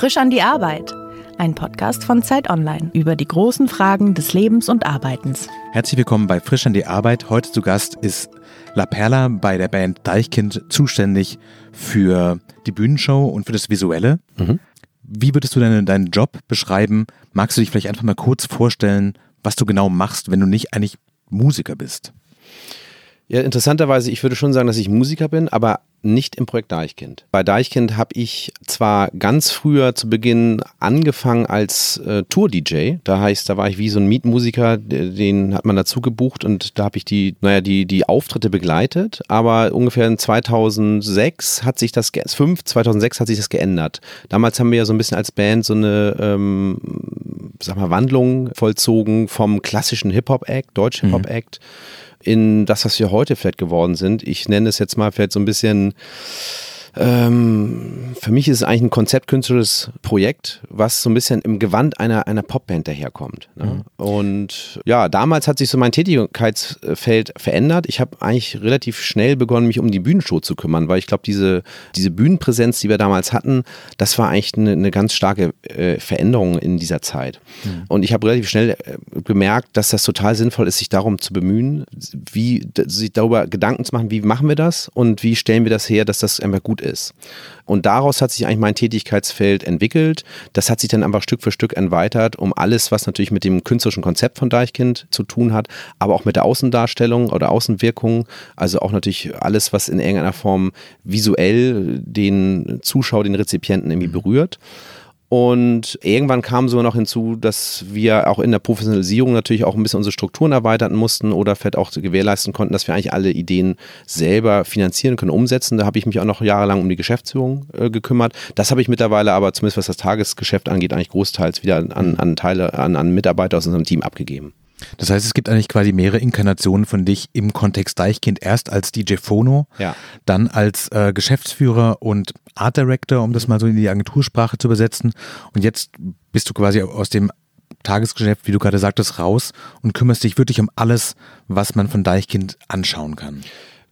Frisch an die Arbeit. Ein Podcast von Zeit Online über die großen Fragen des Lebens und Arbeitens. Herzlich willkommen bei Frisch an die Arbeit. Heute zu Gast ist La Perla bei der Band Deichkind zuständig für die Bühnenshow und für das Visuelle. Mhm. Wie würdest du deine, deinen Job beschreiben? Magst du dich vielleicht einfach mal kurz vorstellen, was du genau machst, wenn du nicht eigentlich Musiker bist? Ja, interessanterweise, ich würde schon sagen, dass ich Musiker bin, aber nicht im Projekt Deichkind. Bei Deichkind habe ich zwar ganz früher zu Beginn angefangen als äh, Tour-DJ. Da heißt, da war ich wie so ein Mietmusiker, den hat man dazu gebucht und da habe ich die, naja, die, die Auftritte begleitet. Aber ungefähr in 2006 hat sich das, 5, 2006 hat sich das geändert. Damals haben wir ja so ein bisschen als Band so eine, ähm, sag mal, Wandlung vollzogen vom klassischen Hip-Hop-Act, Deutsch-Hip-Hop-Act. Mhm in das, was wir heute vielleicht geworden sind. Ich nenne es jetzt mal vielleicht so ein bisschen ähm, für mich ist es eigentlich ein konzeptkünstlerisches Projekt, was so ein bisschen im Gewand einer, einer Popband daherkommt. Ne? Mhm. Und ja, damals hat sich so mein Tätigkeitsfeld verändert. Ich habe eigentlich relativ schnell begonnen, mich um die Bühnenshow zu kümmern, weil ich glaube, diese, diese Bühnenpräsenz, die wir damals hatten, das war eigentlich eine, eine ganz starke äh, Veränderung in dieser Zeit. Mhm. Und ich habe relativ schnell äh, gemerkt, dass das total sinnvoll ist, sich darum zu bemühen, wie sich darüber Gedanken zu machen, wie machen wir das und wie stellen wir das her, dass das einfach gut ist. Und daraus hat sich eigentlich mein Tätigkeitsfeld entwickelt. Das hat sich dann einfach Stück für Stück erweitert, um alles, was natürlich mit dem künstlerischen Konzept von Deichkind zu tun hat, aber auch mit der Außendarstellung oder Außenwirkung. Also auch natürlich alles, was in irgendeiner Form visuell den Zuschauer, den Rezipienten irgendwie berührt. Und irgendwann kam so noch hinzu, dass wir auch in der Professionalisierung natürlich auch ein bisschen unsere Strukturen erweitern mussten oder vielleicht auch gewährleisten konnten, dass wir eigentlich alle Ideen selber finanzieren können, umsetzen. Da habe ich mich auch noch jahrelang um die Geschäftsführung äh, gekümmert. Das habe ich mittlerweile aber zumindest was das Tagesgeschäft angeht, eigentlich großteils wieder an, an Teile, an, an Mitarbeiter aus unserem Team abgegeben. Das heißt, es gibt eigentlich quasi mehrere Inkarnationen von dich im Kontext Deichkind. Erst als DJ Phono, ja. dann als äh, Geschäftsführer und Art Director, um das mal so in die Agentursprache zu übersetzen. Und jetzt bist du quasi aus dem Tagesgeschäft, wie du gerade sagtest, raus und kümmerst dich wirklich um alles, was man von Deichkind anschauen kann.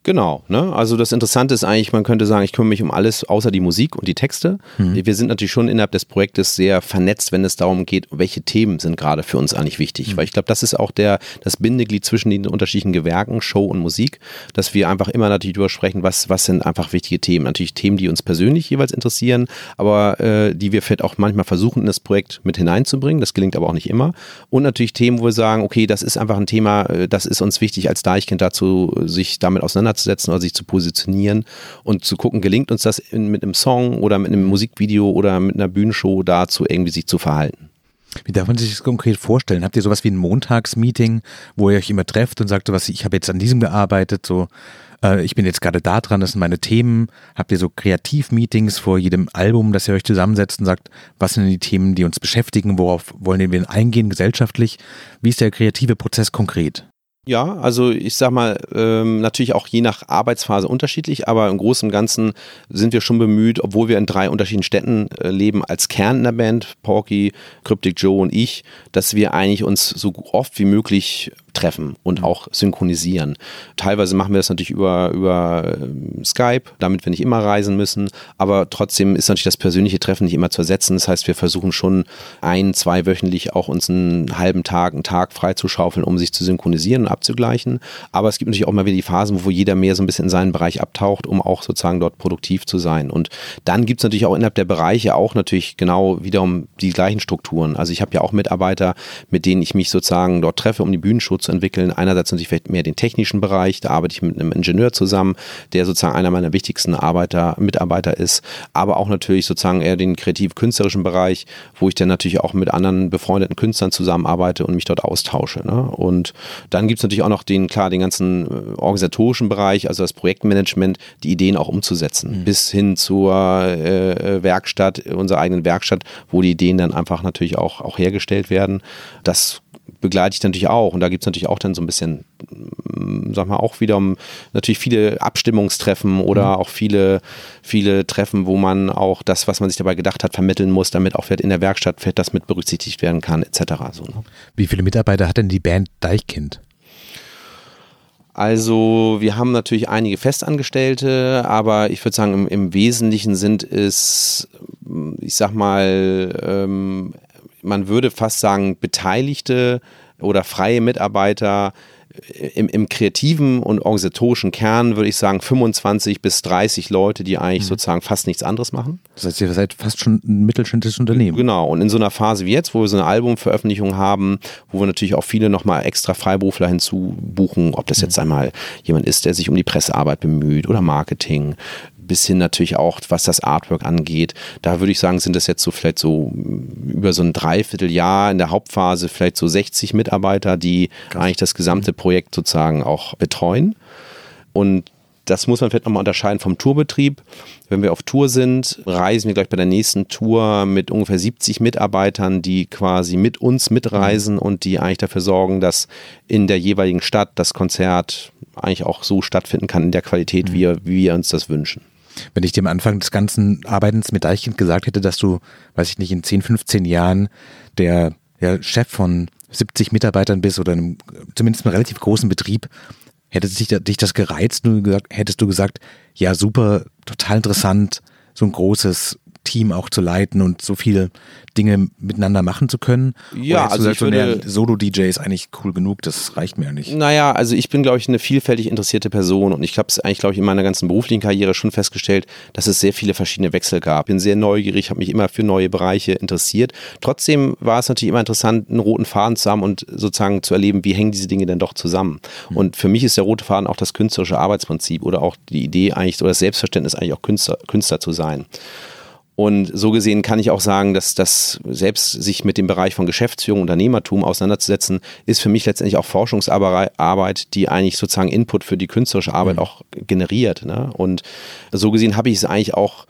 Genau, ne? Also das Interessante ist eigentlich, man könnte sagen, ich kümmere mich um alles außer die Musik und die Texte. Mhm. Wir sind natürlich schon innerhalb des Projektes sehr vernetzt, wenn es darum geht, welche Themen sind gerade für uns eigentlich wichtig. Mhm. Weil ich glaube, das ist auch der, das Bindeglied zwischen den unterschiedlichen Gewerken, Show und Musik, dass wir einfach immer natürlich darüber sprechen, was, was sind einfach wichtige Themen. Natürlich Themen, die uns persönlich jeweils interessieren, aber äh, die wir vielleicht auch manchmal versuchen, in das Projekt mit hineinzubringen. Das gelingt aber auch nicht immer. Und natürlich Themen, wo wir sagen, okay, das ist einfach ein Thema, äh, das ist uns wichtig als Deichkind dazu, sich damit auseinanderzusetzen auseinanderzusetzen oder sich zu positionieren und zu gucken, gelingt uns das in, mit einem Song oder mit einem Musikvideo oder mit einer Bühnenshow dazu irgendwie sich zu verhalten. Wie darf man sich das konkret vorstellen? Habt ihr sowas wie ein Montagsmeeting, wo ihr euch immer trefft und sagt, was ich habe jetzt an diesem gearbeitet, so äh, ich bin jetzt gerade da dran, das sind meine Themen. Habt ihr so Kreativmeetings vor jedem Album, dass ihr euch zusammensetzt und sagt, was sind die Themen, die uns beschäftigen, worauf wollen wir denn eingehen gesellschaftlich? Wie ist der kreative Prozess konkret? Ja, also ich sag mal, ähm, natürlich auch je nach Arbeitsphase unterschiedlich, aber im Großen und Ganzen sind wir schon bemüht, obwohl wir in drei unterschiedlichen Städten äh, leben, als Kern in der Band, Porky, Cryptic Joe und ich, dass wir eigentlich uns so oft wie möglich treffen und mhm. auch synchronisieren. Teilweise machen wir das natürlich über, über ähm, Skype, damit wir nicht immer reisen müssen, aber trotzdem ist natürlich das persönliche Treffen nicht immer zu ersetzen. Das heißt, wir versuchen schon ein, zwei wöchentlich auch uns einen halben Tag, einen Tag freizuschaufeln, um sich zu synchronisieren und abzugleichen. Aber es gibt natürlich auch mal wieder die Phasen, wo jeder mehr so ein bisschen in seinen Bereich abtaucht, um auch sozusagen dort produktiv zu sein. Und dann gibt es natürlich auch innerhalb der Bereiche auch natürlich genau wiederum die gleichen Strukturen. Also ich habe ja auch Mitarbeiter, mit denen ich mich sozusagen dort treffe, um die Bühnenshow zu entwickeln. Einerseits natürlich vielleicht mehr den technischen Bereich, da arbeite ich mit einem Ingenieur zusammen, der sozusagen einer meiner wichtigsten Arbeiter, Mitarbeiter ist, aber auch natürlich sozusagen eher den kreativ-künstlerischen Bereich, wo ich dann natürlich auch mit anderen befreundeten Künstlern zusammenarbeite und mich dort austausche. Ne? Und dann gibt es natürlich auch noch den, klar, den ganzen äh, organisatorischen Bereich, also das Projektmanagement, die Ideen auch umzusetzen, mhm. bis hin zur äh, äh, Werkstatt, unserer eigenen Werkstatt, wo die Ideen dann einfach natürlich auch, auch hergestellt werden. Das begleite ich natürlich auch. Und da gibt es natürlich auch dann so ein bisschen, mm, sag mal, auch wieder natürlich viele Abstimmungstreffen oder mhm. auch viele, viele Treffen, wo man auch das, was man sich dabei gedacht hat, vermitteln muss, damit auch in der Werkstatt vielleicht das mit berücksichtigt werden kann, etc. So, ne? Wie viele Mitarbeiter hat denn die Band Deichkind? Also wir haben natürlich einige Festangestellte, aber ich würde sagen, im, im, Wesentlichen sind es, ich sag mal, ähm, man würde fast sagen, Beteiligte oder freie Mitarbeiter im, im, kreativen und organisatorischen Kern würde ich sagen 25 bis 30 Leute, die eigentlich mhm. sozusagen fast nichts anderes machen. Das heißt, ihr seid fast schon ein mittelständisches Unternehmen. Genau. Und in so einer Phase wie jetzt, wo wir so eine Albumveröffentlichung haben, wo wir natürlich auch viele nochmal extra Freiberufler hinzubuchen, ob das mhm. jetzt einmal jemand ist, der sich um die Pressearbeit bemüht oder Marketing, bis hin natürlich auch, was das Artwork angeht. Da würde ich sagen, sind das jetzt so vielleicht so über so ein Dreivierteljahr in der Hauptphase vielleicht so 60 Mitarbeiter, die Krass. eigentlich das gesamte Projekt sozusagen auch betreuen. Und das muss man vielleicht nochmal unterscheiden vom Tourbetrieb. Wenn wir auf Tour sind, reisen wir gleich bei der nächsten Tour mit ungefähr 70 Mitarbeitern, die quasi mit uns mitreisen mhm. und die eigentlich dafür sorgen, dass in der jeweiligen Stadt das Konzert eigentlich auch so stattfinden kann in der Qualität, mhm. wie, wie wir uns das wünschen. Wenn ich dir am Anfang des ganzen Arbeitens mit Deichkind gesagt hätte, dass du, weiß ich nicht, in 10, 15 Jahren der ja, Chef von 70 Mitarbeitern bist oder einem, zumindest einem relativ großen Betrieb, hätte dich, dich das gereizt, du gesagt, hättest du gesagt, ja super, total interessant, so ein großes Team auch zu leiten und so viele Dinge miteinander machen zu können? Ja, also gesagt, ich würde, so, Solo-DJ ist eigentlich cool genug, das reicht mir ja nicht. Naja, also ich bin, glaube ich, eine vielfältig interessierte Person und ich habe es eigentlich, glaube ich, in meiner ganzen beruflichen Karriere schon festgestellt, dass es sehr viele verschiedene Wechsel gab. Bin sehr neugierig, habe mich immer für neue Bereiche interessiert. Trotzdem war es natürlich immer interessant, einen roten Faden zu haben und sozusagen zu erleben, wie hängen diese Dinge denn doch zusammen. Mhm. Und für mich ist der rote Faden auch das künstlerische Arbeitsprinzip oder auch die Idee eigentlich oder das Selbstverständnis eigentlich auch Künstler, Künstler zu sein. Und so gesehen kann ich auch sagen, dass das selbst sich mit dem Bereich von Geschäftsführung, Unternehmertum auseinanderzusetzen, ist für mich letztendlich auch Forschungsarbeit, die eigentlich sozusagen Input für die künstlerische Arbeit mhm. auch generiert. Ne? Und so gesehen habe ich es eigentlich auch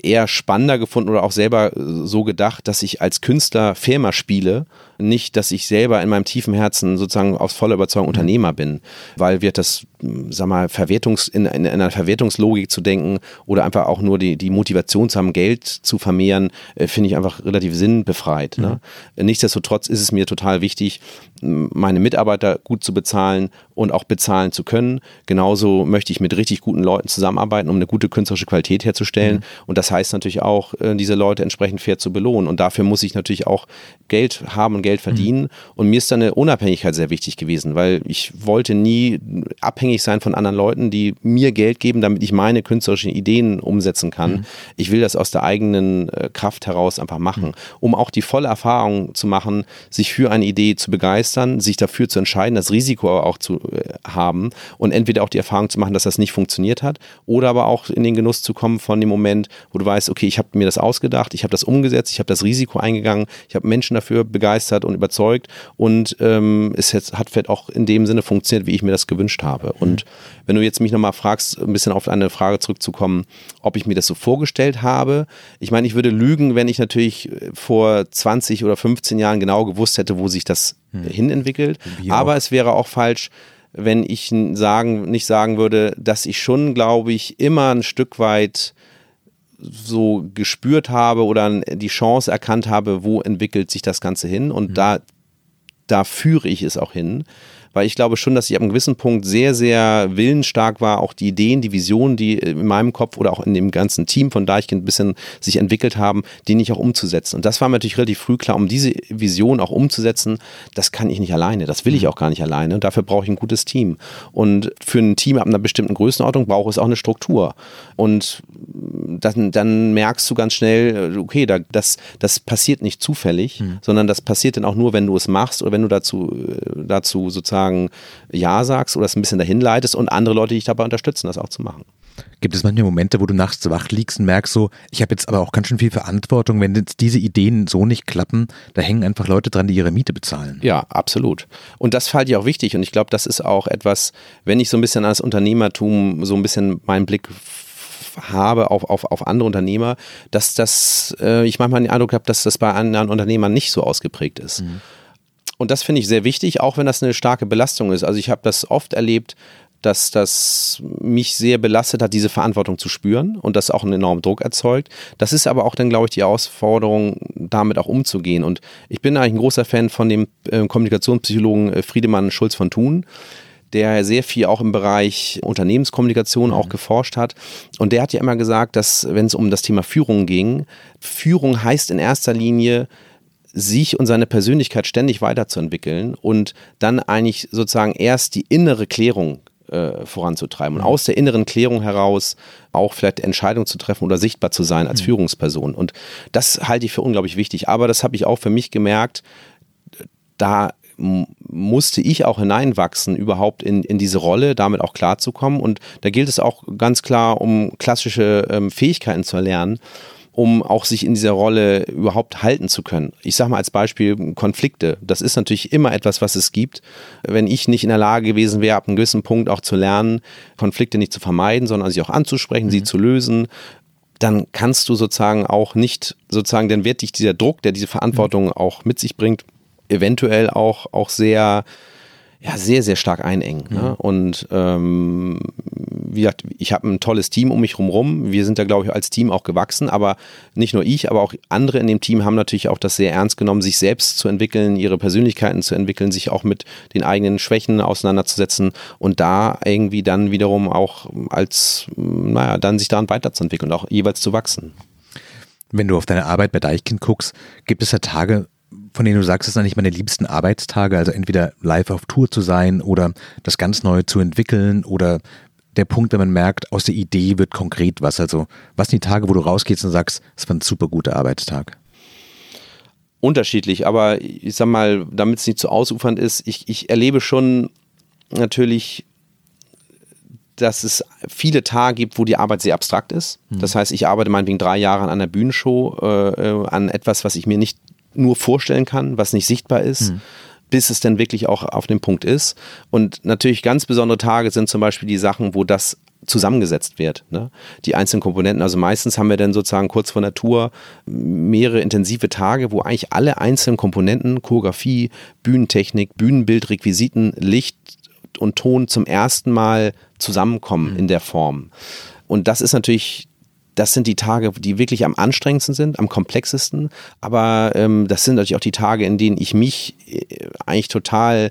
eher spannender gefunden oder auch selber so gedacht, dass ich als Künstler Firma spiele nicht, dass ich selber in meinem tiefen Herzen sozusagen aus voller Überzeugung mhm. Unternehmer bin, weil wir das, sag mal, Verwertungs, in, in, in einer Verwertungslogik zu denken oder einfach auch nur die, die Motivation zu haben, Geld zu vermehren, äh, finde ich einfach relativ sinnbefreit. Ne? Mhm. Nichtsdestotrotz ist es mir total wichtig, meine Mitarbeiter gut zu bezahlen und auch bezahlen zu können. Genauso möchte ich mit richtig guten Leuten zusammenarbeiten, um eine gute künstlerische Qualität herzustellen. Mhm. Und das heißt natürlich auch, äh, diese Leute entsprechend fair zu belohnen. Und dafür muss ich natürlich auch Geld haben und Geld verdienen. Mhm. Und mir ist da eine Unabhängigkeit sehr wichtig gewesen, weil ich wollte nie abhängig sein von anderen Leuten, die mir Geld geben, damit ich meine künstlerischen Ideen umsetzen kann. Mhm. Ich will das aus der eigenen äh, Kraft heraus einfach machen, mhm. um auch die volle Erfahrung zu machen, sich für eine Idee zu begeistern, sich dafür zu entscheiden, das Risiko auch zu äh, haben und entweder auch die Erfahrung zu machen, dass das nicht funktioniert hat oder aber auch in den Genuss zu kommen von dem Moment, wo du weißt, okay, ich habe mir das ausgedacht, ich habe das umgesetzt, ich habe das Risiko eingegangen, ich habe Menschen dafür begeistert begeistert und überzeugt und ähm, es jetzt, hat vielleicht auch in dem Sinne funktioniert, wie ich mir das gewünscht habe. Mhm. Und wenn du jetzt mich nochmal fragst, ein bisschen auf eine Frage zurückzukommen, ob ich mir das so vorgestellt habe, ich meine, ich würde lügen, wenn ich natürlich vor 20 oder 15 Jahren genau gewusst hätte, wo sich das mhm. hinentwickelt. Aber es wäre auch falsch, wenn ich sagen, nicht sagen würde, dass ich schon, glaube ich, immer ein Stück weit so gespürt habe oder die Chance erkannt habe, wo entwickelt sich das Ganze hin und mhm. da, da führe ich es auch hin weil ich glaube schon, dass ich ab einem gewissen Punkt sehr, sehr willensstark war, auch die Ideen, die Visionen, die in meinem Kopf oder auch in dem ganzen Team von Deichkind ein bisschen sich entwickelt haben, die nicht auch umzusetzen. Und das war mir natürlich relativ früh klar, um diese Vision auch umzusetzen, das kann ich nicht alleine, das will ich mhm. auch gar nicht alleine. Und dafür brauche ich ein gutes Team. Und für ein Team ab einer bestimmten Größenordnung braucht es auch eine Struktur. Und dann, dann merkst du ganz schnell, okay, da, das, das passiert nicht zufällig, mhm. sondern das passiert dann auch nur, wenn du es machst oder wenn du dazu, dazu sozusagen sozusagen Ja sagst oder es ein bisschen dahin leitest und andere Leute dich dabei unterstützen, das auch zu machen. Gibt es manchmal Momente, wo du nachts wach liegst und merkst so, ich habe jetzt aber auch ganz schön viel Verantwortung, wenn jetzt diese Ideen so nicht klappen, da hängen einfach Leute dran, die ihre Miete bezahlen. Ja, absolut. Und das fällt dir auch wichtig und ich glaube, das ist auch etwas, wenn ich so ein bisschen als Unternehmertum so ein bisschen meinen Blick habe auf, auf, auf andere Unternehmer, dass das, äh, ich manchmal den Eindruck habe, dass das bei anderen Unternehmern nicht so ausgeprägt ist. Mhm. Und das finde ich sehr wichtig, auch wenn das eine starke Belastung ist. Also ich habe das oft erlebt, dass das mich sehr belastet hat, diese Verantwortung zu spüren und das auch einen enormen Druck erzeugt. Das ist aber auch dann, glaube ich, die Herausforderung, damit auch umzugehen. Und ich bin eigentlich ein großer Fan von dem äh, Kommunikationspsychologen äh, Friedemann Schulz von Thun, der sehr viel auch im Bereich Unternehmenskommunikation auch mhm. geforscht hat. Und der hat ja immer gesagt, dass wenn es um das Thema Führung ging, Führung heißt in erster Linie, sich und seine Persönlichkeit ständig weiterzuentwickeln und dann eigentlich sozusagen erst die innere Klärung äh, voranzutreiben und mhm. aus der inneren Klärung heraus auch vielleicht Entscheidungen zu treffen oder sichtbar zu sein als mhm. Führungsperson. Und das halte ich für unglaublich wichtig. Aber das habe ich auch für mich gemerkt, da musste ich auch hineinwachsen, überhaupt in, in diese Rolle, damit auch klarzukommen. Und da gilt es auch ganz klar, um klassische ähm, Fähigkeiten zu erlernen um auch sich in dieser Rolle überhaupt halten zu können. Ich sage mal als Beispiel Konflikte. Das ist natürlich immer etwas, was es gibt. Wenn ich nicht in der Lage gewesen wäre, ab einem gewissen Punkt auch zu lernen, Konflikte nicht zu vermeiden, sondern sie auch anzusprechen, mhm. sie zu lösen, dann kannst du sozusagen auch nicht, sozusagen, dann wird dich dieser Druck, der diese Verantwortung mhm. auch mit sich bringt, eventuell auch, auch sehr ja, sehr, sehr stark einengen. Ne? Mhm. Ne? Und ähm, wie gesagt, ich habe ein tolles Team um mich herum. Wir sind da, glaube ich, als Team auch gewachsen. Aber nicht nur ich, aber auch andere in dem Team haben natürlich auch das sehr ernst genommen, sich selbst zu entwickeln, ihre Persönlichkeiten zu entwickeln, sich auch mit den eigenen Schwächen auseinanderzusetzen und da irgendwie dann wiederum auch als, naja, dann sich daran weiterzuentwickeln und auch jeweils zu wachsen. Wenn du auf deine Arbeit bei Deichkind guckst, gibt es ja Tage, von denen du sagst, es sind eigentlich meine liebsten Arbeitstage, also entweder live auf Tour zu sein oder das ganz Neue zu entwickeln oder der Punkt, wenn man merkt, aus der Idee wird konkret was. Also, was sind die Tage, wo du rausgehst und sagst, es war ein super guter Arbeitstag? Unterschiedlich, aber ich sag mal, damit es nicht zu ausufernd ist, ich, ich erlebe schon natürlich dass es viele Tage gibt, wo die Arbeit sehr abstrakt ist. Mhm. Das heißt, ich arbeite meinetwegen drei Jahre an einer Bühnenshow, äh, äh an etwas, was ich mir nicht nur vorstellen kann, was nicht sichtbar ist. Mhm. bis es dann wirklich auch auf dem Punkt ist. Und natürlich ganz besondere Tage sind zum Beispiel die Sachen, wo das zusammengesetzt wird, ne? die einzelnen Komponenten. Also meistens haben wir dann sozusagen kurz vor der Tour mehrere intensive Tage, wo eigentlich alle einzelnen Komponenten, Choreografie, Bühnentechnik, Bühnenbild, Requisiten, Licht und Ton zum ersten Mal zusammenkommen mhm. in der Form. Und das ist natürlich das sind die Tage, die wirklich am anstrengendsten sind, am komplexesten. Aber ähm, das sind natürlich auch die Tage, in denen ich mich äh, eigentlich total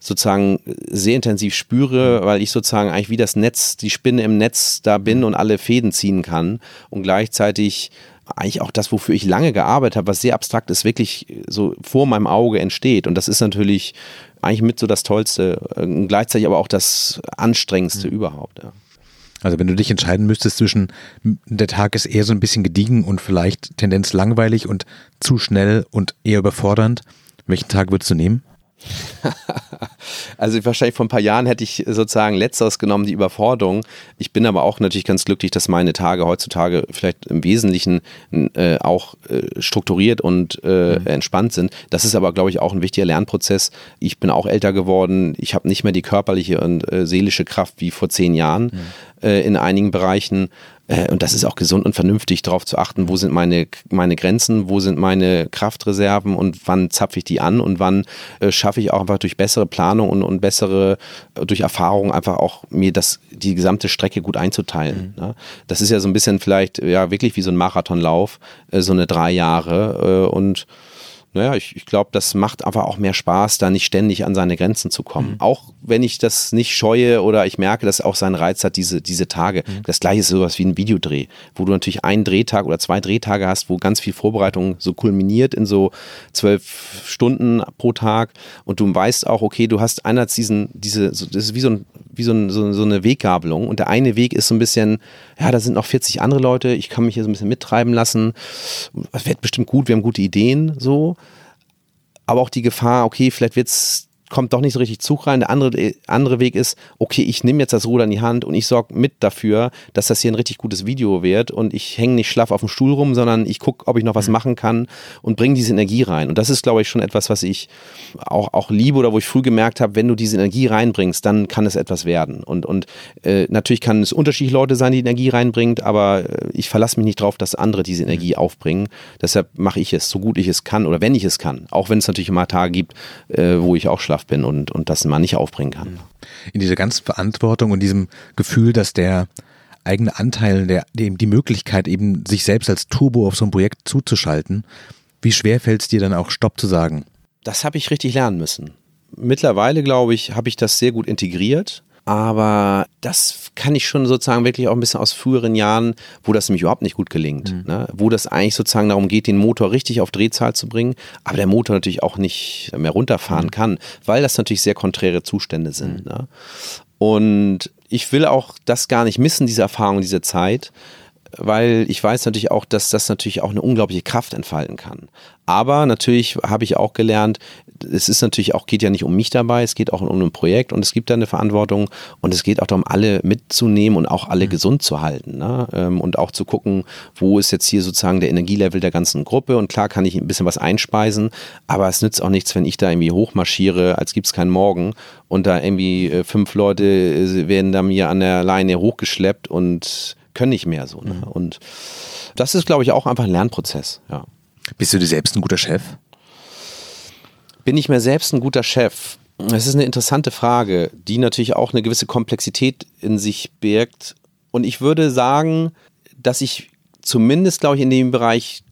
sozusagen sehr intensiv spüre, mhm. weil ich sozusagen eigentlich wie das Netz, die Spinne im Netz da bin mhm. und alle Fäden ziehen kann und gleichzeitig eigentlich auch das, wofür ich lange gearbeitet habe, was sehr abstrakt ist, wirklich so vor meinem Auge entsteht. Und das ist natürlich eigentlich mit so das Tollste, äh, gleichzeitig aber auch das Anstrengendste mhm. überhaupt. Ja. Also wenn du dich entscheiden müsstest zwischen, der Tag ist eher so ein bisschen gediegen und vielleicht Tendenz langweilig und zu schnell und eher überfordernd, welchen Tag würdest du nehmen? also wahrscheinlich vor ein paar Jahren hätte ich sozusagen letzteres genommen, die Überforderung. Ich bin aber auch natürlich ganz glücklich, dass meine Tage heutzutage vielleicht im Wesentlichen äh, auch äh, strukturiert und äh, mhm. entspannt sind. Das ist aber, glaube ich, auch ein wichtiger Lernprozess. Ich bin auch älter geworden. Ich habe nicht mehr die körperliche und äh, seelische Kraft wie vor zehn Jahren mhm. äh, in einigen Bereichen. Äh, und das ist auch gesund und vernünftig, darauf zu achten, wo sind meine, meine Grenzen, wo sind meine Kraftreserven und wann zapfe ich die an und wann äh, schaffe ich auch einfach durch bessere Planung und, und bessere, äh, durch Erfahrung einfach auch mir das, die gesamte Strecke gut einzuteilen. Mhm. Ne? Das ist ja so ein bisschen vielleicht, ja, wirklich wie so ein Marathonlauf, äh, so eine drei Jahre äh, und naja, ich, ich glaube, das macht einfach auch mehr Spaß, da nicht ständig an seine Grenzen zu kommen. Mhm. Auch wenn ich das nicht scheue oder ich merke, dass auch seinen Reiz hat, diese, diese Tage. Mhm. Das gleiche ist sowas wie ein Videodreh, wo du natürlich einen Drehtag oder zwei Drehtage hast, wo ganz viel Vorbereitung so kulminiert in so zwölf Stunden pro Tag und du weißt auch, okay, du hast einerseits diesen, diese, das ist wie so, ein, wie so, ein, so, so eine Weggabelung und der eine Weg ist so ein bisschen, ja, da sind noch 40 andere Leute, ich kann mich hier so ein bisschen mittreiben lassen, das wird bestimmt gut, wir haben gute Ideen, so aber auch die Gefahr, okay, vielleicht wird es kommt doch nicht so richtig Zug rein. Der andere, andere Weg ist, okay, ich nehme jetzt das Ruder in die Hand und ich sorge mit dafür, dass das hier ein richtig gutes Video wird und ich hänge nicht schlaff auf dem Stuhl rum, sondern ich gucke, ob ich noch was mhm. machen kann und bringe diese Energie rein. Und das ist, glaube ich, schon etwas, was ich auch, auch liebe oder wo ich früh gemerkt habe, wenn du diese Energie reinbringst, dann kann es etwas werden. Und, und äh, natürlich kann es unterschiedliche Leute sein, die Energie reinbringt, aber äh, ich verlasse mich nicht darauf, dass andere diese Energie mhm. aufbringen. Deshalb mache ich es, so gut ich es kann oder wenn ich es kann. Auch wenn es natürlich immer Tage gibt, äh, wo ich auch schlaff schlaff bin und, und das man nicht aufbringen kann. In dieser ganzen Verantwortung und diesem Gefühl, dass der eigene Anteil, der, dem die Möglichkeit eben sich selbst als Turbo auf so ein Projekt zuzuschalten, wie schwer fällt es dir dann auch Stopp zu sagen? Das habe ich richtig lernen müssen. mittlerweile, glaube ich, habe ich das sehr gut integriert. Aber das kann ich schon sozusagen wirklich auch ein bisschen aus früheren Jahren, wo das nämlich überhaupt nicht gut gelingt. Mhm. Ne? Wo das eigentlich sozusagen darum geht, den Motor richtig auf Drehzahl zu bringen, aber der Motor natürlich auch nicht mehr runterfahren mhm. kann, weil das natürlich sehr konträre Zustände sind. Mhm. Ne? Und ich will auch das gar nicht missen, diese Erfahrung, diese Zeit weil ich weiß natürlich auch, dass das natürlich auch eine unglaubliche Kraft entfalten kann. Aber natürlich habe ich auch gelernt, es ist natürlich auch, geht ja nicht um mich dabei, es geht auch um ein Projekt und es gibt da eine Verantwortung und es geht auch darum, alle mitzunehmen und auch alle mhm. gesund zu halten. Ne? Ähm, und auch zu gucken, wo ist jetzt hier sozusagen der Energielevel der ganzen Gruppe und klar kann ich ein bisschen was einspeisen, aber es nützt auch nichts, wenn ich da irgendwie hochmarschiere, als gibt es keinen Morgen und da irgendwie äh, fünf Leute äh, werden da mir an der Leine hochgeschleppt und können nicht mehr so. Ne? Mhm. Und das ist, glaube ich, auch einfach ein Lernprozess. Ja. Bist du dir selbst ein guter Chef? Bin ich mir selbst ein guter Chef? Das ist eine interessante Frage, die natürlich auch eine gewisse Komplexität in sich birgt. Und ich würde sagen, dass ich zumindest, glaube ich, in dem Bereich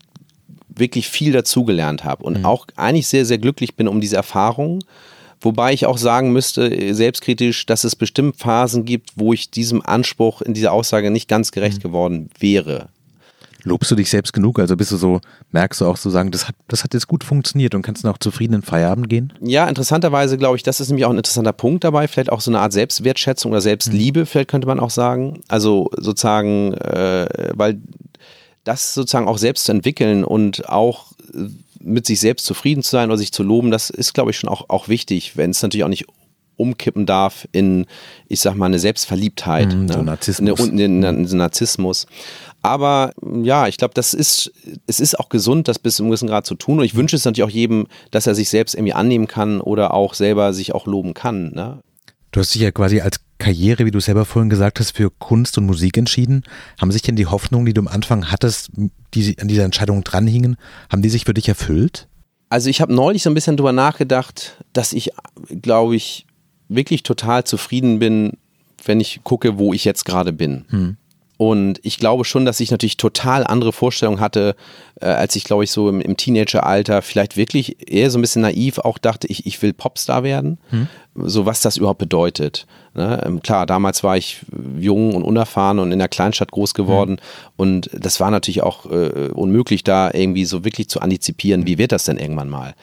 wirklich viel dazugelernt habe und mhm. auch eigentlich sehr, sehr glücklich bin um diese Erfahrung. Wobei ich auch sagen müsste, selbstkritisch, dass es bestimmt Phasen gibt, wo ich diesem Anspruch in dieser Aussage nicht ganz gerecht mhm. geworden wäre. Lobst du dich selbst genug? Also bist du so, merkst du auch so sagen, das hat, das hat jetzt gut funktioniert und kannst du auch zufrieden in Feierabend gehen? Ja, interessanterweise glaube ich, das ist nämlich auch ein interessanter Punkt dabei. Vielleicht auch so eine Art Selbstwertschätzung oder Selbstliebe, mhm. vielleicht könnte man auch sagen. Also sozusagen, äh, weil das sozusagen auch selbst zu entwickeln und auch mit sich selbst zufrieden zu sein oder sich zu loben, das ist, glaube ich, schon auch, auch wichtig, wenn es natürlich auch nicht umkippen darf in, ich sag mal, eine Selbstverliebtheit. So ne? Narzissmus. Eine, eine, eine, Narzissmus. Aber ja, ich glaube, das ist, es ist auch gesund, das bis zu einem gewissen Grad zu tun. Und ich wünsche es natürlich auch jedem, dass er sich selbst irgendwie annehmen kann oder auch selber sich auch loben kann. Ne? Du hast dich ja quasi als Karriere, wie du selber vorhin gesagt hast, für Kunst und Musik entschieden. Haben sich denn die Hoffnungen, die du am Anfang hattest, die an dieser Entscheidung dranhingen, haben die sich für dich erfüllt? Also ich habe neulich so ein bisschen drüber nachgedacht, dass ich, glaube ich, wirklich total zufrieden bin, wenn ich gucke, wo ich jetzt gerade bin. Hm. Und ich glaube schon, dass ich natürlich total andere Vorstellungen hatte, äh, als ich, glaube ich, so im, im Teenageralter vielleicht wirklich eher so ein bisschen naiv auch dachte, ich, ich will Popstar werden. Hm. So was das überhaupt bedeutet. Ne? Ähm, klar, damals war ich jung und unerfahren und in der Kleinstadt groß geworden. Hm. Und das war natürlich auch äh, unmöglich, da irgendwie so wirklich zu antizipieren, wie wird das denn irgendwann mal.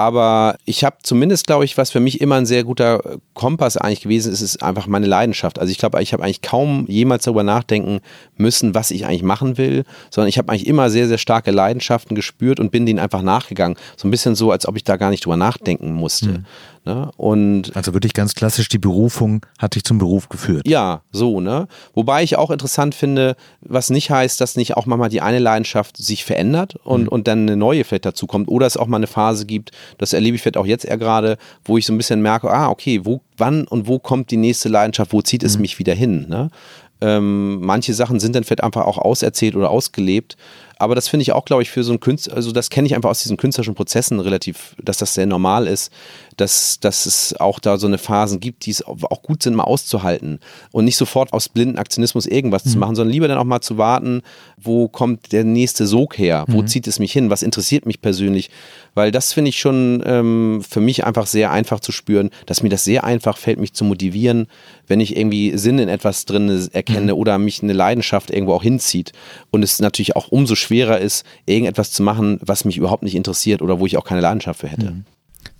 Aber ich habe zumindest, glaube ich, was für mich immer ein sehr guter Kompass eigentlich gewesen ist, ist einfach meine Leidenschaft. Also ich glaube, ich habe eigentlich kaum jemals darüber nachdenken müssen, was ich eigentlich machen will, sondern ich habe eigentlich immer sehr, sehr starke Leidenschaften gespürt und bin denen einfach nachgegangen. So ein bisschen so, als ob ich da gar nicht drüber nachdenken musste. Mhm. Ne? Und also wirklich ganz klassisch, die Berufung hat dich zum Beruf geführt. Ja, so, ne? Wobei ich auch interessant finde, was nicht heißt, dass nicht auch manchmal die eine Leidenschaft sich verändert und, mhm. und dann eine neue vielleicht dazu kommt. Oder es auch mal eine Phase gibt, das erlebe ich vielleicht auch jetzt eher gerade, wo ich so ein bisschen merke, ah, okay, wo, wann und wo kommt die nächste Leidenschaft, wo zieht es mhm. mich wieder hin? Ne? Ähm, manche Sachen sind dann vielleicht einfach auch auserzählt oder ausgelebt. Aber das finde ich auch, glaube ich, für so einen Künstler, also das kenne ich einfach aus diesen künstlerischen Prozessen relativ, dass das sehr normal ist, dass, dass es auch da so eine Phasen gibt, die es auch gut sind, mal auszuhalten und nicht sofort aus blinden Aktionismus irgendwas mhm. zu machen, sondern lieber dann auch mal zu warten, wo kommt der nächste Sog her, wo mhm. zieht es mich hin, was interessiert mich persönlich, weil das finde ich schon ähm, für mich einfach sehr einfach zu spüren, dass mir das sehr einfach fällt, mich zu motivieren, wenn ich irgendwie Sinn in etwas drin erkenne mhm. oder mich eine Leidenschaft irgendwo auch hinzieht und es natürlich auch umso schwerer schwerer ist, irgendetwas zu machen, was mich überhaupt nicht interessiert oder wo ich auch keine Leidenschaft für hätte. Mhm.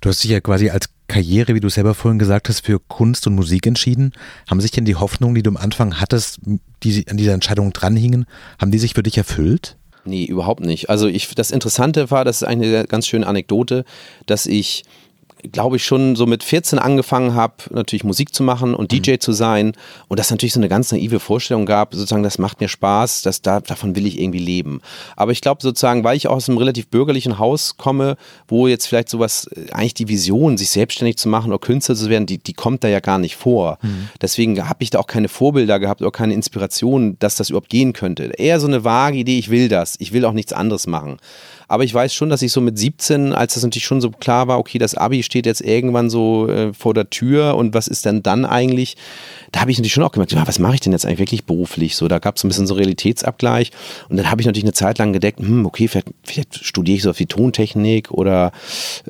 Du hast dich ja quasi als Karriere, wie du selber vorhin gesagt hast, für Kunst und Musik entschieden. Haben sich denn die Hoffnungen, die du am Anfang hattest, die an dieser Entscheidung dranhingen, haben die sich für dich erfüllt? Nee, überhaupt nicht. Also ich, das Interessante war, das ist eine ganz schöne Anekdote, dass ich glaube ich, schon so mit 14 angefangen habe, natürlich Musik zu machen und DJ mhm. zu sein. Und das natürlich so eine ganz naive Vorstellung gab, sozusagen, das macht mir Spaß, das, da, davon will ich irgendwie leben. Aber ich glaube sozusagen, weil ich auch aus einem relativ bürgerlichen Haus komme, wo jetzt vielleicht sowas, äh, eigentlich die Vision, sich selbstständig zu machen oder Künstler zu werden, die, die kommt da ja gar nicht vor. Mhm. Deswegen habe ich da auch keine Vorbilder gehabt oder keine Inspiration, dass das überhaupt gehen könnte. Eher so eine vage Idee, ich will das, ich will auch nichts anderes machen. Aber ich weiß schon, dass ich so mit 17, als das natürlich schon so klar war, okay, das Abi steht jetzt irgendwann so äh, vor der Tür und was ist denn dann eigentlich? Da habe ich natürlich schon auch gemerkt, ja, was mache ich denn jetzt eigentlich wirklich beruflich? So, da gab es ein bisschen so Realitätsabgleich und dann habe ich natürlich eine Zeit lang gedeckt, hm, okay, vielleicht, vielleicht studiere ich so auf die Tontechnik oder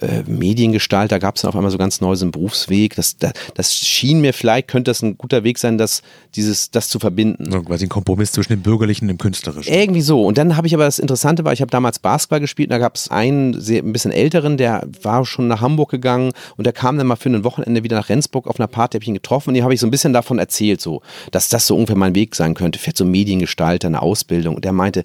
äh, Mediengestalt. Da gab es auf einmal so ganz neu so einen Berufsweg. Das, das, das schien mir vielleicht könnte das ein guter Weg sein, das dieses das zu verbinden. So, quasi ein Kompromiss zwischen dem bürgerlichen und dem künstlerischen. Irgendwie so. Und dann habe ich aber das Interessante war, ich habe damals Basketball gespielt und da gab es einen sehr, ein bisschen älteren, der war schon nach Hamburg gegangen und der kam dann mal für ein Wochenende wieder nach Rendsburg auf einer Party, habe ich ihn getroffen und die habe ich so ein bisschen davon erzählt, so, dass das so ungefähr mein Weg sein könnte. Fährt so Mediengestalter, eine Ausbildung. Und der meinte,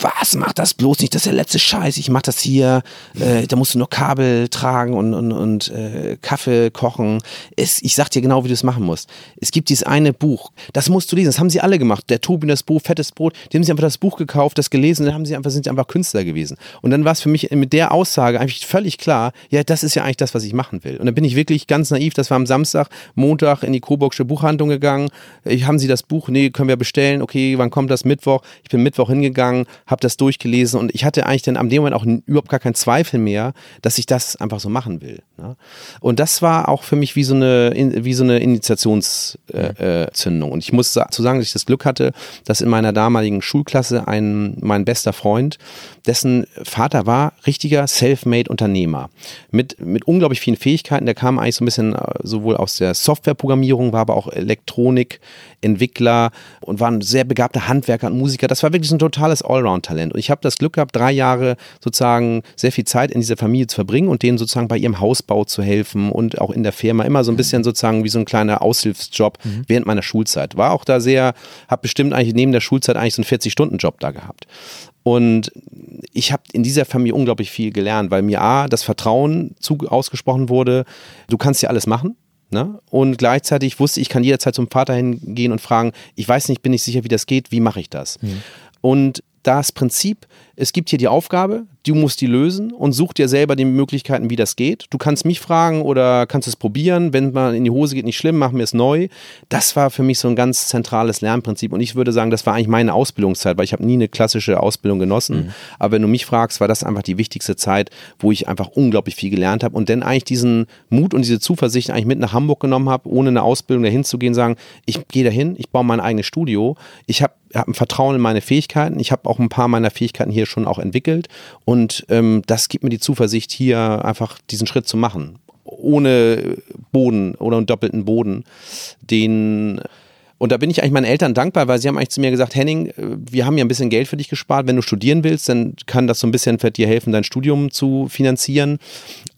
was, mach das bloß nicht, das ist der letzte Scheiß, ich mach das hier, äh, da musst du nur Kabel tragen und, und, und äh, Kaffee kochen. Es, ich sag dir genau, wie du es machen musst. Es gibt dieses eine Buch, das musst du lesen, das haben sie alle gemacht. Der Tobi, das Buch, Fettes Brot, die haben sich einfach das Buch gekauft, das gelesen, dann haben sie einfach, sind sie einfach Künstler gewesen. Und dann war es für mich mit der Aussage eigentlich völlig klar, ja, das ist ja eigentlich das, was ich machen will. Und dann bin ich wirklich ganz naiv, das war am Samstag, Montag in die Coburgsche Buchhandlung gegangen. Ich, haben sie das Buch? Nee, können wir bestellen. Okay, wann kommt das? Mittwoch. Ich bin Mittwoch hingegangen, habe das durchgelesen und ich hatte eigentlich dann am dem Moment auch überhaupt gar keinen Zweifel mehr, dass ich das einfach so machen will. Ne? Und das war auch für mich wie so eine, wie so eine Initiationszündung. Äh, äh, und ich muss zu sagen, dass ich das Glück hatte, dass in meiner damaligen Schulklasse ein, mein bester Freund, dessen Vater war richtiger Self-Made Unternehmer mit, mit unglaublich vielen Fähigkeiten. Der kam eigentlich so ein bisschen äh, sowohl aus der Softwareprogrammierung, war aber auch Elektronik, Entwickler und war ein sehr begabter Handwerker und Musiker. Das war wirklich ein totales Allround-Talent. Und ich habe das Glück gehabt, drei Jahre sozusagen sehr viel Zeit in dieser Familie zu verbringen und denen sozusagen bei ihrem Hausbau zu helfen und auch in der Firma immer so ein bisschen sozusagen wie so ein kleiner Aushilfsjob mhm. während meiner Schulzeit. War auch da sehr, habe bestimmt eigentlich neben der Schulzeit eigentlich so einen 40-Stunden-Job da gehabt. Und ich habe in dieser Familie unglaublich viel gelernt, weil mir A, das Vertrauen zu, ausgesprochen wurde, du kannst ja alles machen. Ne? Und gleichzeitig wusste ich, ich kann jederzeit zum Vater hingehen und fragen, ich weiß nicht, bin ich sicher, wie das geht, wie mache ich das? Mhm. Und das Prinzip, es gibt hier die Aufgabe, du musst die lösen und such dir selber die Möglichkeiten, wie das geht. Du kannst mich fragen oder kannst es probieren. Wenn man in die Hose geht, nicht schlimm, machen wir es neu. Das war für mich so ein ganz zentrales Lernprinzip und ich würde sagen, das war eigentlich meine Ausbildungszeit, weil ich habe nie eine klassische Ausbildung genossen. Mhm. Aber wenn du mich fragst, war das einfach die wichtigste Zeit, wo ich einfach unglaublich viel gelernt habe und dann eigentlich diesen Mut und diese Zuversicht eigentlich mit nach Hamburg genommen habe, ohne eine Ausbildung dahin zu gehen, sagen, ich gehe dahin, ich baue mein eigenes Studio. Ich habe habe ein Vertrauen in meine Fähigkeiten. Ich habe auch ein paar meiner Fähigkeiten hier schon auch entwickelt und ähm, das gibt mir die Zuversicht, hier einfach diesen Schritt zu machen. Ohne Boden oder einen doppelten Boden. Den und da bin ich eigentlich meinen Eltern dankbar, weil sie haben eigentlich zu mir gesagt, Henning, äh, wir haben ja ein bisschen Geld für dich gespart. Wenn du studieren willst, dann kann das so ein bisschen für dir helfen, dein Studium zu finanzieren.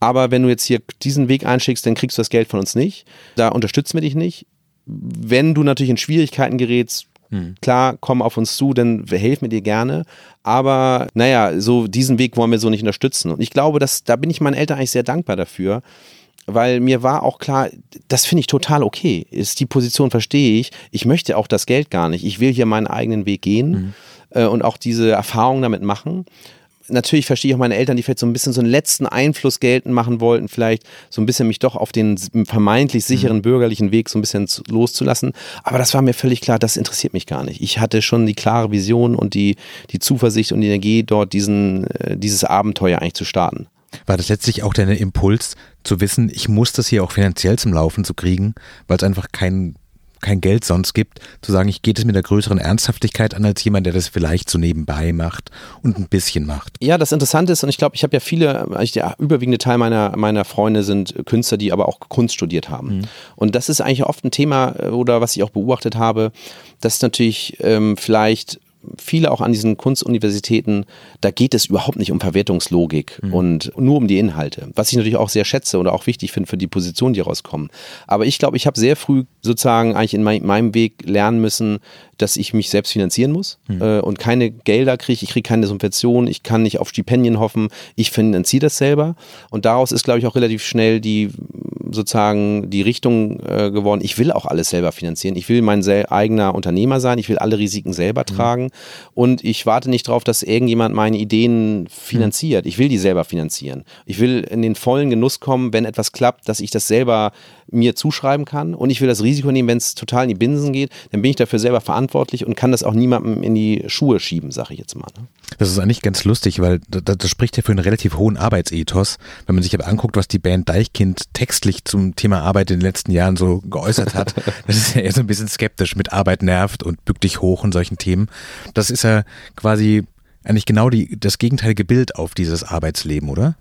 Aber wenn du jetzt hier diesen Weg einschickst, dann kriegst du das Geld von uns nicht. Da unterstützen wir dich nicht. Wenn du natürlich in Schwierigkeiten gerätst, hm. Klar, komm auf uns zu, denn wir helfen dir gerne. Aber naja, so diesen Weg wollen wir so nicht unterstützen. Und ich glaube, dass, da bin ich meinen Eltern eigentlich sehr dankbar dafür, weil mir war auch klar, das finde ich total okay. Ist die Position verstehe ich. Ich möchte auch das Geld gar nicht. Ich will hier meinen eigenen Weg gehen mhm. äh, und auch diese Erfahrung damit machen natürlich verstehe ich auch meine Eltern, die vielleicht so ein bisschen so einen letzten Einfluss geltend machen wollten, vielleicht so ein bisschen mich doch auf den vermeintlich sicheren mhm. bürgerlichen Weg so ein bisschen loszulassen. Aber das war mir völlig klar, das interessiert mich gar nicht. Ich hatte schon die klare Vision und die, die Zuversicht und die Energie, dort diesen, äh, dieses Abenteuer eigentlich zu starten. War das letztlich auch dein Impuls, zu wissen, ich muss das hier auch finanziell zum Laufen zu kriegen, weil es einfach kein kein Geld sonst gibt, zu sagen, ich gehe das mit einer größeren Ernsthaftigkeit an als jemand, der das vielleicht so nebenbei macht und ein bisschen macht. Ja, das Interessante ist, und ich glaube, ich habe ja viele, eigentlich der überwiegende Teil meiner, meiner Freunde sind Künstler, die aber auch Kunst studiert haben. Mhm. Und das ist eigentlich oft ein Thema äh, oder was ich auch beobachtet habe, dass natürlich ähm, vielleicht viele auch an diesen Kunstuniversitäten, da geht es überhaupt nicht um Verwertungslogik mhm. und nur um die Inhalte, was ich natürlich auch sehr schätze oder auch wichtig finde für die Positionen, die rauskommen. Aber ich glaube, ich habe sehr früh sozusagen eigentlich in mein, meinem Weg lernen müssen, dass ich mich selbst finanzieren muss mhm. äh, und keine Gelder kriege, ich kriege keine Subvention, ich kann nicht auf Stipendien hoffen, ich finanziere das selber. Und daraus ist, glaube ich, auch relativ schnell die sozusagen die Richtung äh, geworden, ich will auch alles selber finanzieren, ich will mein eigener Unternehmer sein, ich will alle Risiken selber mhm. tragen und ich warte nicht darauf, dass irgendjemand meine Ideen finanziert. Ich will die selber finanzieren. Ich will in den vollen Genuss kommen, wenn etwas klappt, dass ich das selber mir zuschreiben kann und ich will das Risiko nehmen, wenn es total in die Binsen geht, dann bin ich dafür selber verantwortlich und kann das auch niemandem in die Schuhe schieben, sage ich jetzt mal. Ne? Das ist eigentlich ganz lustig, weil das, das, spricht ja für einen relativ hohen Arbeitsethos. Wenn man sich aber anguckt, was die Band Deichkind textlich zum Thema Arbeit in den letzten Jahren so geäußert hat, das ist ja eher so ein bisschen skeptisch mit Arbeit nervt und bück dich hoch und solchen Themen. Das ist ja quasi eigentlich genau die, das gegenteilige Bild auf dieses Arbeitsleben, oder?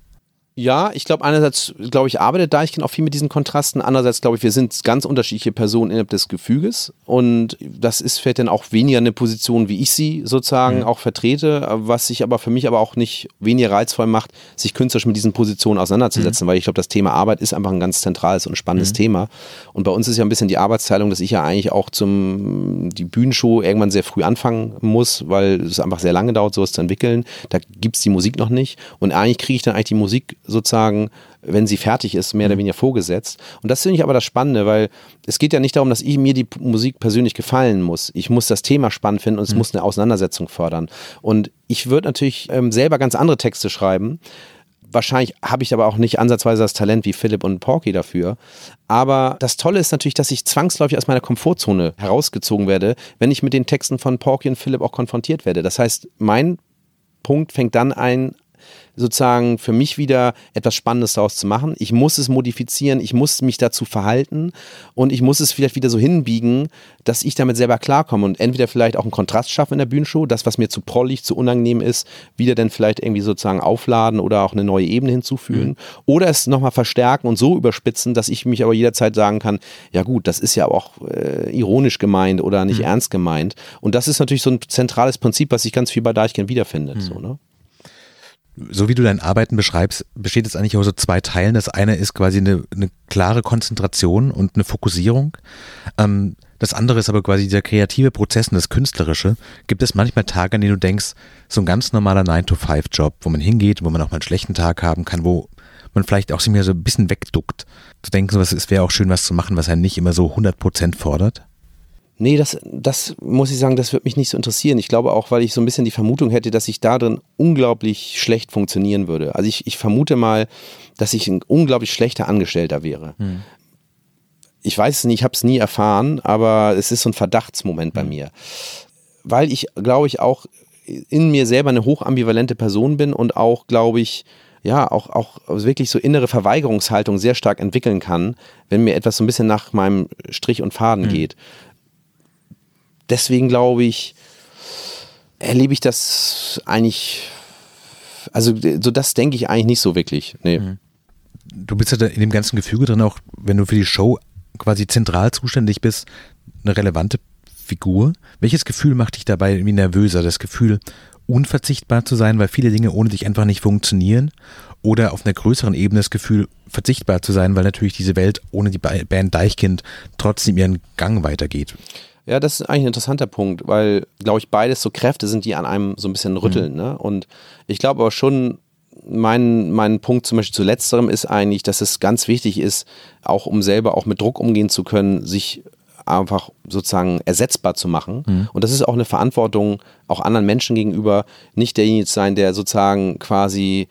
Ja, ich glaube, einerseits, glaube ich, arbeitet Deichkind auch viel mit diesen Kontrasten. Andererseits, glaube ich, wir sind ganz unterschiedliche Personen innerhalb des Gefüges. Und das ist vielleicht dann auch weniger eine Position, wie ich sie sozusagen mhm. auch vertrete, was sich aber für mich aber auch nicht weniger reizvoll macht, sich künstlerisch mit diesen Positionen auseinanderzusetzen, mhm. weil ich glaube, das Thema Arbeit ist einfach ein ganz zentrales und spannendes mhm. Thema. Und bei uns ist ja ein bisschen die Arbeitsteilung, dass ich ja eigentlich auch zum, die Bühnenshow irgendwann sehr früh anfangen muss, weil es einfach sehr lange dauert, sowas zu entwickeln. Da gibt es die Musik noch nicht. Und eigentlich kriege ich dann eigentlich die Musik sozusagen, wenn sie fertig ist, mehr oder mhm. weniger vorgesetzt. Und das finde ich aber das Spannende, weil es geht ja nicht darum, dass ich, mir die Musik persönlich gefallen muss. Ich muss das Thema spannend finden und es mhm. muss eine Auseinandersetzung fördern. Und ich würde natürlich ähm, selber ganz andere Texte schreiben. Wahrscheinlich habe ich aber auch nicht ansatzweise das Talent wie Philipp und Porky dafür. Aber das Tolle ist natürlich, dass ich zwangsläufig aus meiner Komfortzone herausgezogen werde, wenn ich mit den Texten von Porky und Philipp auch konfrontiert werde. Das heißt, mein Punkt fängt dann ein, sozusagen für mich wieder etwas Spannendes daraus zu machen. Ich muss es modifizieren, ich muss mich dazu verhalten und ich muss es vielleicht wieder so hinbiegen, dass ich damit selber klarkomme und entweder vielleicht auch einen Kontrast schaffen in der Bühnenshow, das, was mir zu prollig, zu unangenehm ist, wieder dann vielleicht irgendwie sozusagen aufladen oder auch eine neue Ebene hinzufügen mhm. oder es nochmal verstärken und so überspitzen, dass ich mich aber jederzeit sagen kann, ja gut, das ist ja auch äh, ironisch gemeint oder nicht mhm. ernst gemeint und das ist natürlich so ein zentrales Prinzip, was sich ganz viel bei Deichkind wiederfindet. Mhm. So, ne? So wie du dein Arbeiten beschreibst, besteht es eigentlich aus so zwei Teilen. Das eine ist quasi eine, eine klare Konzentration und eine Fokussierung. Ähm, das andere ist aber quasi dieser kreative Prozess und das Künstlerische. Gibt es manchmal Tage, an denen du denkst, so ein ganz normaler 9-to-5-Job, wo man hingeht, wo man auch mal einen schlechten Tag haben kann, wo man vielleicht auch sich mehr so ein bisschen wegduckt. Zu denken, es wäre auch schön, was zu machen, was einen nicht immer so 100% fordert? Nee, das, das muss ich sagen, das wird mich nicht so interessieren. Ich glaube auch, weil ich so ein bisschen die Vermutung hätte, dass ich da drin unglaublich schlecht funktionieren würde. Also ich, ich vermute mal, dass ich ein unglaublich schlechter Angestellter wäre. Hm. Ich weiß es nicht, ich habe es nie erfahren, aber es ist so ein Verdachtsmoment bei hm. mir. Weil ich, glaube ich, auch in mir selber eine hochambivalente Person bin und auch, glaube ich, ja, auch, auch wirklich so innere Verweigerungshaltung sehr stark entwickeln kann, wenn mir etwas so ein bisschen nach meinem Strich und Faden mhm. geht deswegen glaube ich, erlebe ich das eigentlich, also so das denke ich eigentlich nicht so wirklich. Nee. Mhm. Du bist ja in dem ganzen Gefüge drin, auch wenn du für die Show quasi zentral zuständig bist, eine relevante Figur. Welches Gefühl macht dich dabei irgendwie nervöser? Das Gefühl, unverzichtbar zu sein, weil viele Dinge ohne dich einfach nicht funktionieren? Oder auf einer größeren Ebene das Gefühl, verzichtbar zu sein, weil natürlich diese Welt ohne die Band Deichkind trotzdem ihren Gang weitergeht? Ja, das ist eigentlich ein interessanter Punkt, weil, glaube ich, beides so Kräfte sind, die an einem so ein bisschen rütteln. Mhm. Ne? Und ich glaube aber schon, mein, mein Punkt zum Beispiel zu letzterem ist eigentlich, dass es ganz wichtig ist, auch um selber auch mit Druck umgehen zu können, sich einfach sozusagen ersetzbar zu machen. Mhm. Und das ist auch eine Verantwortung auch anderen Menschen gegenüber, nicht derjenige zu sein, der sozusagen quasi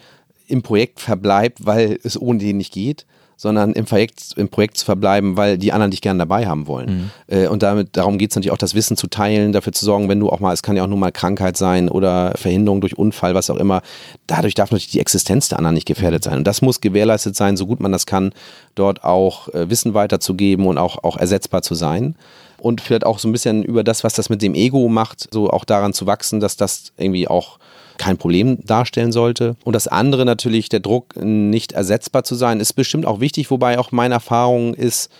im Projekt verbleibt, weil es ohne den nicht geht, sondern im Projekt, im Projekt zu verbleiben, weil die anderen dich gerne dabei haben wollen. Mhm. Äh, und damit, darum geht es natürlich auch, das Wissen zu teilen, dafür zu sorgen, wenn du auch mal, es kann ja auch nur mal Krankheit sein oder Verhinderung durch Unfall, was auch immer. Dadurch darf natürlich die Existenz der anderen nicht gefährdet sein. Und das muss gewährleistet sein, so gut man das kann, dort auch äh, Wissen weiterzugeben und auch, auch ersetzbar zu sein und vielleicht auch so ein bisschen über das, was das mit dem Ego macht, so auch daran zu wachsen, dass das irgendwie auch kein Problem darstellen sollte. Und das andere natürlich, der Druck nicht ersetzbar zu sein, ist bestimmt auch wichtig, wobei auch meine Erfahrung ist,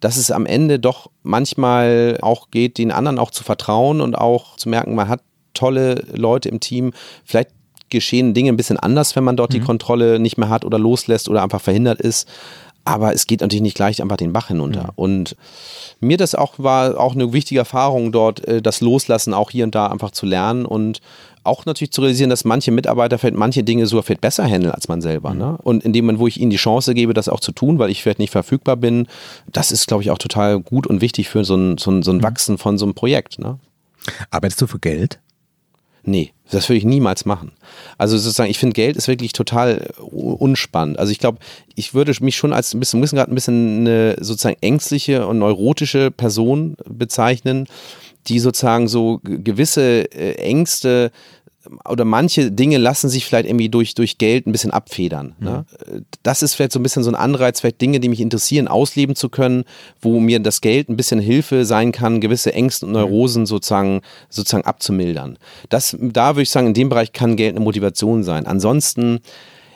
dass es am Ende doch manchmal auch geht, den anderen auch zu vertrauen und auch zu merken, man hat tolle Leute im Team. Vielleicht geschehen Dinge ein bisschen anders, wenn man dort mhm. die Kontrolle nicht mehr hat oder loslässt oder einfach verhindert ist. Aber es geht natürlich nicht gleich einfach den Bach hinunter. Mhm. Und mir das auch war auch eine wichtige Erfahrung dort, äh, das Loslassen auch hier und da einfach zu lernen und auch natürlich zu realisieren, dass manche Mitarbeiter vielleicht manche Dinge sogar vielleicht besser handeln als man selber. Mhm. Ne? Und in dem Moment, wo ich ihnen die Chance gebe, das auch zu tun, weil ich vielleicht nicht verfügbar bin, das ist, glaube ich, auch total gut und wichtig für so ein, so ein, so ein mhm. Wachsen von so einem Projekt. Ne? Arbeitest du für Geld? Nee, das würde ich niemals machen. Also sozusagen, ich finde, Geld ist wirklich total unspannend. Also ich glaube, ich würde mich schon als ein bisschen, gerade ein bisschen eine sozusagen ängstliche und neurotische Person bezeichnen, die sozusagen so gewisse äh, Ängste oder manche Dinge lassen sich vielleicht irgendwie durch, durch Geld ein bisschen abfedern. Mhm. Ne? Das ist vielleicht so ein bisschen so ein Anreiz, vielleicht Dinge, die mich interessieren, ausleben zu können, wo mir das Geld ein bisschen Hilfe sein kann, gewisse Ängste und Neurosen sozusagen, sozusagen abzumildern. Das, da würde ich sagen, in dem Bereich kann Geld eine Motivation sein. Ansonsten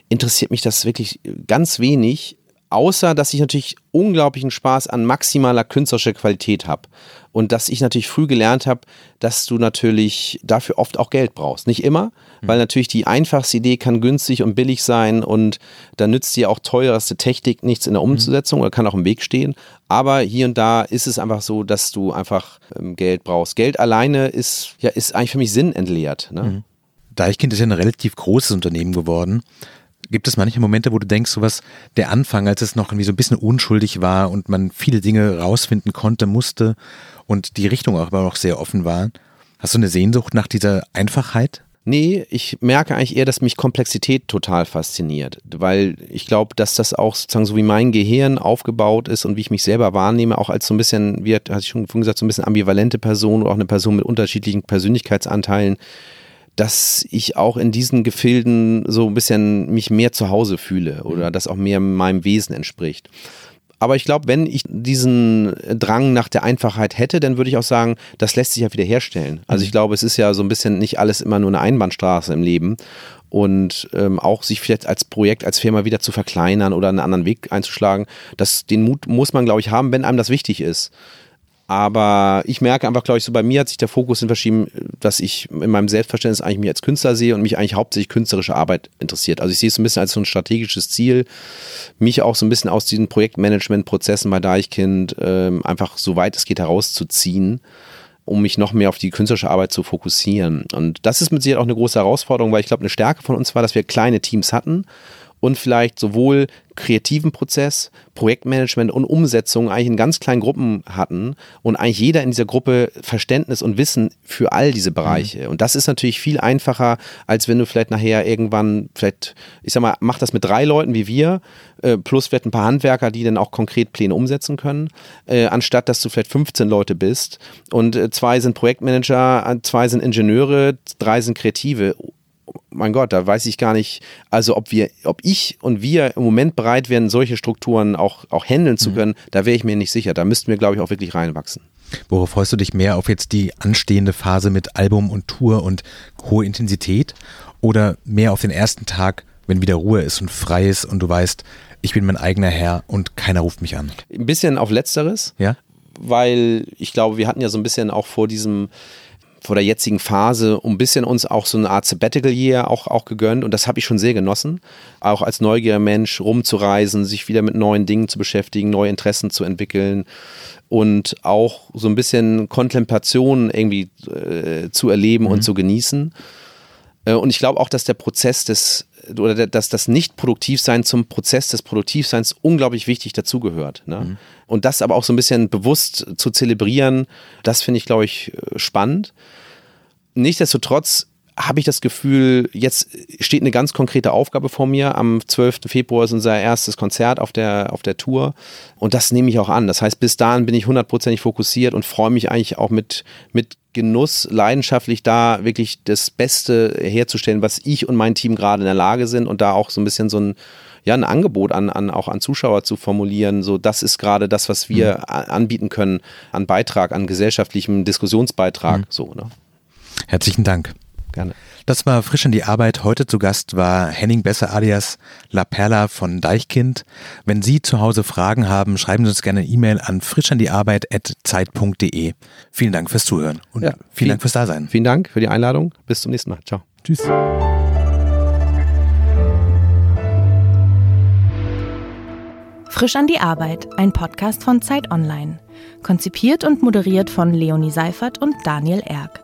interessiert mich das wirklich ganz wenig, außer dass ich natürlich unglaublichen Spaß an maximaler künstlerischer Qualität habe. Und dass ich natürlich früh gelernt habe, dass du natürlich dafür oft auch Geld brauchst. Nicht immer, mhm. weil natürlich die einfachste Idee kann günstig und billig sein und da nützt dir auch teuerste Technik nichts in der mhm. Umsetzung oder kann auch im Weg stehen. Aber hier und da ist es einfach so, dass du einfach ähm, Geld brauchst. Geld alleine ist, ja, ist eigentlich für mich sinnentleert. Ne? Mhm. Deichkind ist ja ein relativ großes Unternehmen geworden. Gibt es manche Momente, wo du denkst, sowas, der Anfang, als es noch irgendwie so ein bisschen unschuldig war und man viele Dinge rausfinden konnte, musste und die Richtung auch immer noch sehr offen war. Hast du eine Sehnsucht nach dieser Einfachheit? Nee, ich merke eigentlich eher, dass mich Komplexität total fasziniert, weil ich glaube, dass das auch sozusagen so wie mein Gehirn aufgebaut ist und wie ich mich selber wahrnehme, auch als so ein bisschen, wie hatte ich schon gesagt, so ein bisschen ambivalente Person oder auch eine Person mit unterschiedlichen Persönlichkeitsanteilen, dass ich auch in diesen Gefilden so ein bisschen mich mehr zu Hause fühle oder mhm. das auch mehr meinem Wesen entspricht. Aber ich glaube, wenn ich diesen Drang nach der Einfachheit hätte, dann würde ich auch sagen, das lässt sich ja wieder herstellen. Also ich mhm. glaube, es ist ja so ein bisschen nicht alles immer nur eine Einbahnstraße im Leben. Und ähm, auch sich vielleicht als Projekt, als Firma wieder zu verkleinern oder einen anderen Weg einzuschlagen, das, den Mut muss man, glaube ich, haben, wenn einem das wichtig ist. Aber ich merke einfach, glaube ich, so bei mir hat sich der Fokus in verschieben, dass ich in meinem Selbstverständnis eigentlich mich als Künstler sehe und mich eigentlich hauptsächlich künstlerische Arbeit interessiert. Also ich sehe es ein bisschen als so ein strategisches Ziel, mich auch so ein bisschen aus diesen Projektmanagement-Prozessen bei Deichkind ähm, einfach so weit es geht herauszuziehen um mich noch mehr auf die künstlerische Arbeit zu fokussieren. Und das ist mit Sicherheit auch eine große Herausforderung, weil ich glaube, eine Stärke von uns war, dass wir kleine Teams hatten und vielleicht sowohl kreativen Prozess, Projektmanagement und Umsetzung eigentlich in ganz kleinen Gruppen hatten und eigentlich jeder in dieser Gruppe Verständnis und Wissen für all diese Bereiche. Mhm. Und das ist natürlich viel einfacher, als wenn du vielleicht nachher irgendwann, vielleicht, ich sag mal, mach das mit drei Leuten wie wir, äh, plus vielleicht ein paar Handwerker, die dann auch konkret Pläne umsetzen können, äh, anstatt dass du vielleicht 15 Leute bist und äh, zwei sind Projektmanager, zwei sind Ingenieure, drei sind Kreative mein Gott, da weiß ich gar nicht, also ob wir, ob ich und wir im Moment bereit wären, solche Strukturen auch, auch handeln zu mhm. können, mhm. da wäre ich mir nicht sicher. Da müssten wir, glaube ich, auch wirklich reinwachsen. Worauf freust du dich mehr auf jetzt die anstehende Phase mit Album und Tour und hohe Intensität oder mehr auf den ersten Tag, wenn wieder Ruhe ist und frei ist und du weißt, ich bin mein eigener Herr und keiner ruft mich an? Ein bisschen auf Letzteres. Ja. Weil ich glaube, wir hatten ja so ein bisschen auch vor diesem vor der jetzigen Phase ein bisschen uns auch so eine Art Sabbatical Year auch, auch gegönnt und das habe ich schon sehr genossen. Auch als neugieriger Mensch rumzureisen, sich wieder mit neuen Dingen zu beschäftigen, neue Interessen zu entwickeln und auch so ein bisschen Kontemplation irgendwie äh, zu erleben mhm. und zu genießen. Äh, und ich glaube auch, dass der Prozess des oder dass das Nicht-Produktivsein zum Prozess des Produktivseins unglaublich wichtig dazugehört. Ne? Mhm. Und das aber auch so ein bisschen bewusst zu zelebrieren, das finde ich, glaube ich, spannend. Nichtsdestotrotz habe ich das Gefühl, jetzt steht eine ganz konkrete Aufgabe vor mir. Am 12. Februar ist unser erstes Konzert auf der, auf der Tour. Und das nehme ich auch an. Das heißt, bis dahin bin ich hundertprozentig fokussiert und freue mich eigentlich auch mit, mit Genuss, leidenschaftlich da wirklich das Beste herzustellen, was ich und mein Team gerade in der Lage sind und da auch so ein bisschen so ein, ja, ein Angebot an, an, auch an Zuschauer zu formulieren. So, das ist gerade das, was wir mhm. anbieten können an Beitrag, an gesellschaftlichem Diskussionsbeitrag. Mhm. So, ne? Herzlichen Dank. Gerne. Das war frisch in die Arbeit. Heute zu Gast war Henning Besser alias La Perla von Deichkind. Wenn Sie zu Hause Fragen haben, schreiben Sie uns gerne eine E-Mail an frischandiarbeit.zeit.de. Vielen Dank fürs Zuhören und ja, vielen, vielen Dank fürs Dasein. Vielen Dank für die Einladung. Bis zum nächsten Mal. Ciao. Tschüss. Frisch an die Arbeit, ein Podcast von Zeit Online. Konzipiert und moderiert von Leonie Seifert und Daniel Erck.